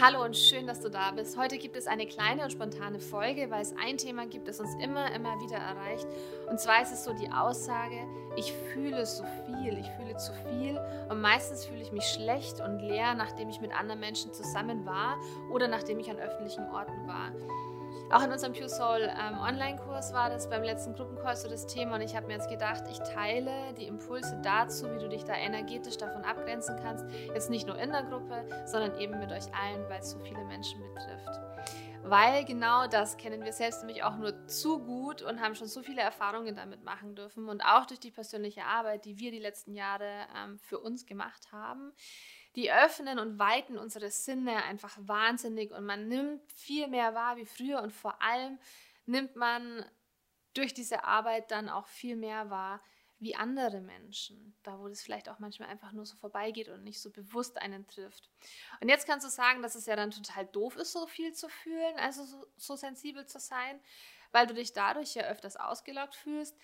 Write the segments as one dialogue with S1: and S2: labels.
S1: Hallo und schön, dass du da bist. Heute gibt es eine kleine und spontane Folge, weil es ein Thema gibt, das uns immer, immer wieder erreicht. Und zwar ist es so die Aussage, ich fühle so viel, ich fühle zu viel und meistens fühle ich mich schlecht und leer, nachdem ich mit anderen Menschen zusammen war oder nachdem ich an öffentlichen Orten war. Auch in unserem Pure Soul ähm, Online-Kurs war das beim letzten Gruppenkurs so das Thema und ich habe mir jetzt gedacht, ich teile die Impulse dazu, wie du dich da energetisch davon abgrenzen kannst. Jetzt nicht nur in der Gruppe, sondern eben mit euch allen, weil es so viele Menschen betrifft. Weil genau das kennen wir selbst nämlich auch nur zu gut und haben schon so viele Erfahrungen damit machen dürfen und auch durch die persönliche Arbeit, die wir die letzten Jahre ähm, für uns gemacht haben die öffnen und weiten unsere Sinne einfach wahnsinnig und man nimmt viel mehr wahr wie früher und vor allem nimmt man durch diese Arbeit dann auch viel mehr wahr wie andere Menschen, da wo das vielleicht auch manchmal einfach nur so vorbeigeht und nicht so bewusst einen trifft. Und jetzt kannst du sagen, dass es ja dann total doof ist, so viel zu fühlen, also so, so sensibel zu sein, weil du dich dadurch ja öfters ausgelaugt fühlst.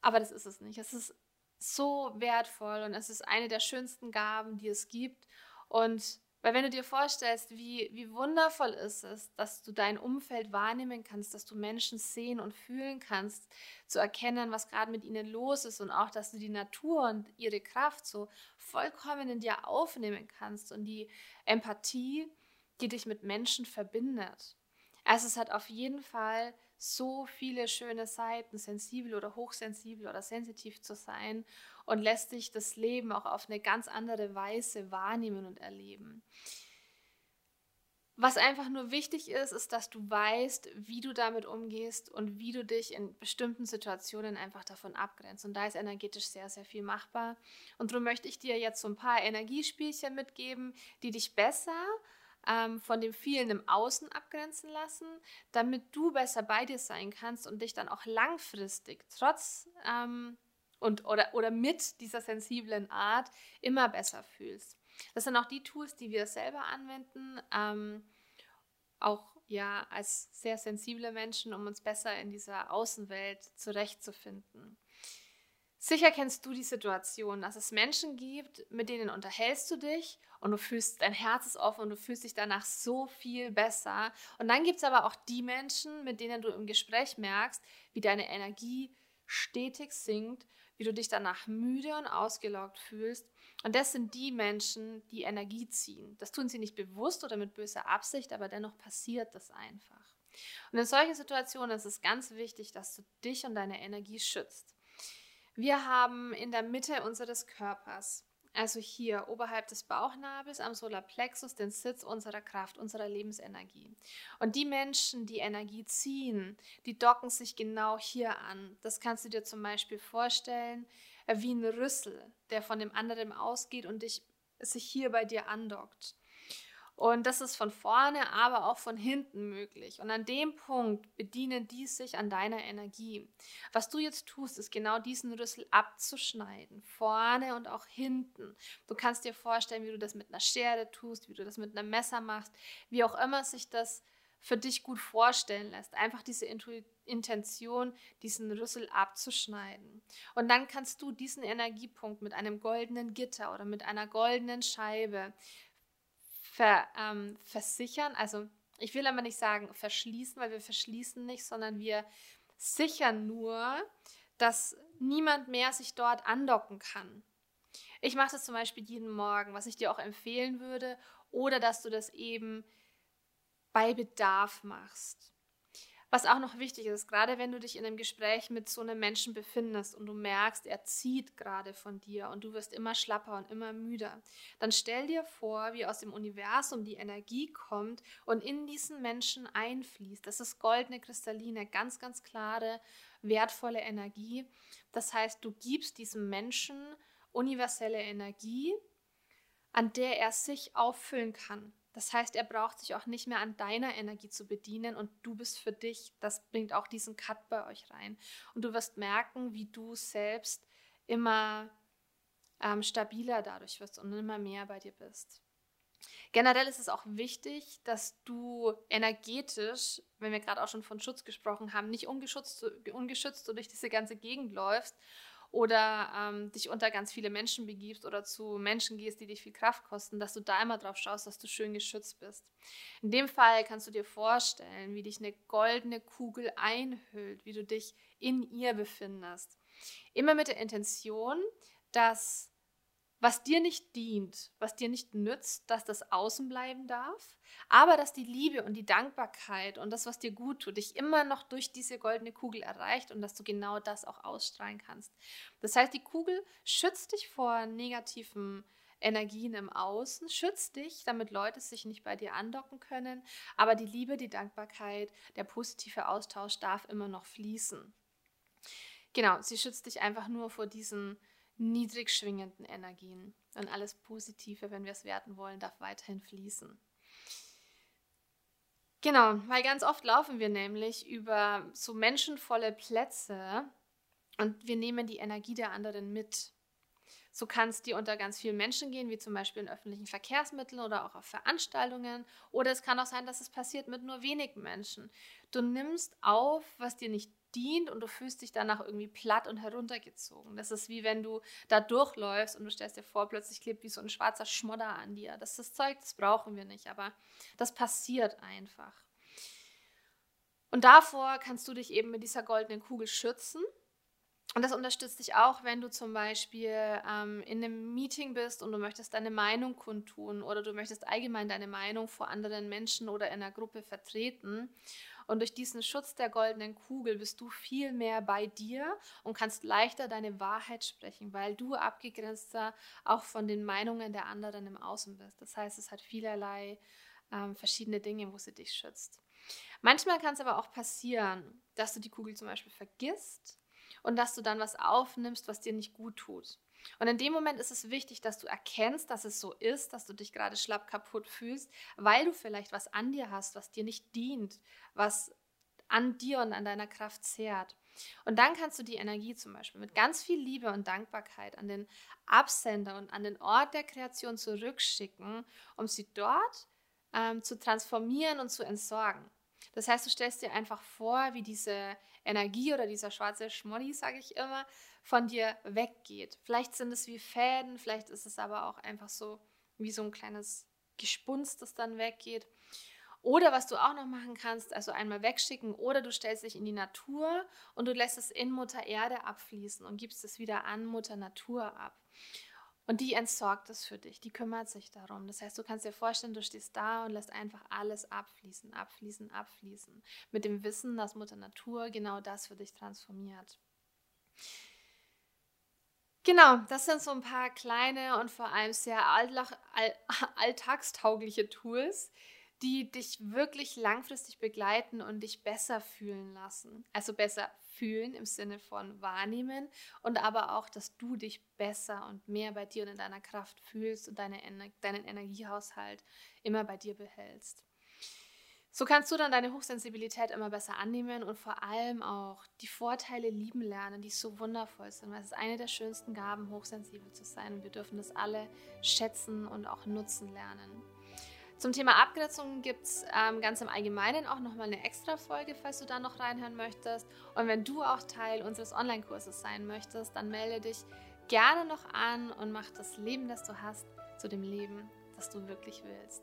S1: Aber das ist es nicht. Es ist so wertvoll und es ist eine der schönsten Gaben, die es gibt. Und weil wenn du dir vorstellst, wie, wie wundervoll ist es, dass du dein Umfeld wahrnehmen kannst, dass du Menschen sehen und fühlen kannst, zu erkennen, was gerade mit ihnen los ist und auch, dass du die Natur und ihre Kraft so vollkommen in dir aufnehmen kannst und die Empathie, die dich mit Menschen verbindet. Also es hat auf jeden Fall so viele schöne Seiten, sensibel oder hochsensibel oder sensitiv zu sein und lässt dich das Leben auch auf eine ganz andere Weise wahrnehmen und erleben. Was einfach nur wichtig ist, ist, dass du weißt, wie du damit umgehst und wie du dich in bestimmten Situationen einfach davon abgrenzt. Und da ist energetisch sehr, sehr viel machbar. Und darum möchte ich dir jetzt so ein paar Energiespielchen mitgeben, die dich besser ähm, von dem vielen im Außen abgrenzen lassen, damit du besser bei dir sein kannst und dich dann auch langfristig trotz ähm, und oder, oder mit dieser sensiblen Art immer besser fühlst. Das sind auch die Tools, die wir selber anwenden, ähm, auch ja als sehr sensible Menschen, um uns besser in dieser Außenwelt zurechtzufinden. Sicher kennst du die Situation, dass es Menschen gibt, mit denen unterhältst du dich und du fühlst, dein Herz ist offen und du fühlst dich danach so viel besser. Und dann gibt es aber auch die Menschen, mit denen du im Gespräch merkst, wie deine Energie stetig sinkt, wie du dich danach müde und ausgelaugt fühlst. Und das sind die Menschen, die Energie ziehen. Das tun sie nicht bewusst oder mit böser Absicht, aber dennoch passiert das einfach. Und in solchen Situationen ist es ganz wichtig, dass du dich und deine Energie schützt. Wir haben in der Mitte unseres Körpers, also hier oberhalb des Bauchnabels am Solarplexus, den Sitz unserer Kraft, unserer Lebensenergie. Und die Menschen, die Energie ziehen, die docken sich genau hier an. Das kannst du dir zum Beispiel vorstellen äh, wie ein Rüssel, der von dem anderen ausgeht und dich, sich hier bei dir andockt. Und das ist von vorne, aber auch von hinten möglich. Und an dem Punkt bedienen die sich an deiner Energie. Was du jetzt tust, ist genau diesen Rüssel abzuschneiden, vorne und auch hinten. Du kannst dir vorstellen, wie du das mit einer Schere tust, wie du das mit einem Messer machst, wie auch immer sich das für dich gut vorstellen lässt. Einfach diese Intention, diesen Rüssel abzuschneiden. Und dann kannst du diesen Energiepunkt mit einem goldenen Gitter oder mit einer goldenen Scheibe ver, ähm, versichern. Also ich will aber nicht sagen verschließen, weil wir verschließen nicht, sondern wir sichern nur, dass niemand mehr sich dort andocken kann. Ich mache das zum Beispiel jeden Morgen, was ich dir auch empfehlen würde, oder dass du das eben bei Bedarf machst. Was auch noch wichtig ist, gerade wenn du dich in einem Gespräch mit so einem Menschen befindest und du merkst, er zieht gerade von dir und du wirst immer schlapper und immer müder, dann stell dir vor, wie aus dem Universum die Energie kommt und in diesen Menschen einfließt. Das ist goldene, kristalline, ganz, ganz klare, wertvolle Energie. Das heißt, du gibst diesem Menschen universelle Energie, an der er sich auffüllen kann. Das heißt, er braucht sich auch nicht mehr an deiner Energie zu bedienen und du bist für dich. Das bringt auch diesen Cut bei euch rein. Und du wirst merken, wie du selbst immer ähm, stabiler dadurch wirst und immer mehr bei dir bist. Generell ist es auch wichtig, dass du energetisch, wenn wir gerade auch schon von Schutz gesprochen haben, nicht ungeschützt, ungeschützt durch diese ganze Gegend läufst oder ähm, dich unter ganz viele Menschen begibst oder zu Menschen gehst, die dich viel Kraft kosten, dass du da immer drauf schaust, dass du schön geschützt bist. In dem Fall kannst du dir vorstellen, wie dich eine goldene Kugel einhüllt, wie du dich in ihr befindest. Immer mit der Intention, dass was dir nicht dient, was dir nicht nützt, dass das außen bleiben darf, aber dass die Liebe und die Dankbarkeit und das, was dir gut tut, dich immer noch durch diese goldene Kugel erreicht und dass du genau das auch ausstrahlen kannst. Das heißt, die Kugel schützt dich vor negativen Energien im Außen, schützt dich, damit Leute sich nicht bei dir andocken können, aber die Liebe, die Dankbarkeit, der positive Austausch darf immer noch fließen. Genau, sie schützt dich einfach nur vor diesen niedrig schwingenden Energien. Und alles Positive, wenn wir es werten wollen, darf weiterhin fließen. Genau, weil ganz oft laufen wir nämlich über so menschenvolle Plätze und wir nehmen die Energie der anderen mit. So kann es dir unter ganz vielen Menschen gehen, wie zum Beispiel in öffentlichen Verkehrsmitteln oder auch auf Veranstaltungen. Oder es kann auch sein, dass es passiert mit nur wenigen Menschen. Du nimmst auf, was dir nicht dient und du fühlst dich danach irgendwie platt und heruntergezogen. Das ist wie wenn du da durchläufst und du stellst dir vor, plötzlich klebt wie so ein schwarzer Schmodder an dir. Das ist das Zeug, das brauchen wir nicht, aber das passiert einfach. Und davor kannst du dich eben mit dieser goldenen Kugel schützen. Und das unterstützt dich auch, wenn du zum Beispiel ähm, in einem Meeting bist und du möchtest deine Meinung kundtun oder du möchtest allgemein deine Meinung vor anderen Menschen oder in einer Gruppe vertreten. Und durch diesen Schutz der goldenen Kugel bist du viel mehr bei dir und kannst leichter deine Wahrheit sprechen, weil du abgegrenzter auch von den Meinungen der anderen im Außen bist. Das heißt, es hat vielerlei ähm, verschiedene Dinge, wo sie dich schützt. Manchmal kann es aber auch passieren, dass du die Kugel zum Beispiel vergisst und dass du dann was aufnimmst, was dir nicht gut tut. Und in dem Moment ist es wichtig, dass du erkennst, dass es so ist, dass du dich gerade schlapp kaputt fühlst, weil du vielleicht was an dir hast, was dir nicht dient, was an dir und an deiner Kraft zehrt. Und dann kannst du die Energie zum Beispiel mit ganz viel Liebe und Dankbarkeit an den Absender und an den Ort der Kreation zurückschicken, um sie dort ähm, zu transformieren und zu entsorgen. Das heißt, du stellst dir einfach vor, wie diese Energie oder dieser schwarze Schmolli, sage ich immer, von dir weggeht. Vielleicht sind es wie Fäden, vielleicht ist es aber auch einfach so wie so ein kleines Gespunst, das dann weggeht. Oder was du auch noch machen kannst, also einmal wegschicken oder du stellst dich in die Natur und du lässt es in Mutter Erde abfließen und gibst es wieder an Mutter Natur ab. Und die entsorgt es für dich, die kümmert sich darum. Das heißt, du kannst dir vorstellen, du stehst da und lässt einfach alles abfließen, abfließen, abfließen. Mit dem Wissen, dass Mutter Natur genau das für dich transformiert. Genau, das sind so ein paar kleine und vor allem sehr alltagstaugliche Tools, die dich wirklich langfristig begleiten und dich besser fühlen lassen. Also besser fühlen im Sinne von wahrnehmen und aber auch, dass du dich besser und mehr bei dir und in deiner Kraft fühlst und deine, deinen Energiehaushalt immer bei dir behältst. So kannst du dann deine Hochsensibilität immer besser annehmen und vor allem auch die Vorteile lieben lernen, die so wundervoll sind, weil es ist eine der schönsten Gaben, hochsensibel zu sein und wir dürfen das alle schätzen und auch nutzen lernen. Zum Thema Abgrenzung gibt es ähm, ganz im Allgemeinen auch nochmal eine extra Folge, falls du da noch reinhören möchtest. Und wenn du auch Teil unseres Online-Kurses sein möchtest, dann melde dich gerne noch an und mach das Leben, das du hast, zu dem Leben, das du wirklich willst.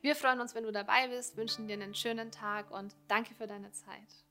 S1: Wir freuen uns, wenn du dabei bist, wünschen dir einen schönen Tag und danke für deine Zeit.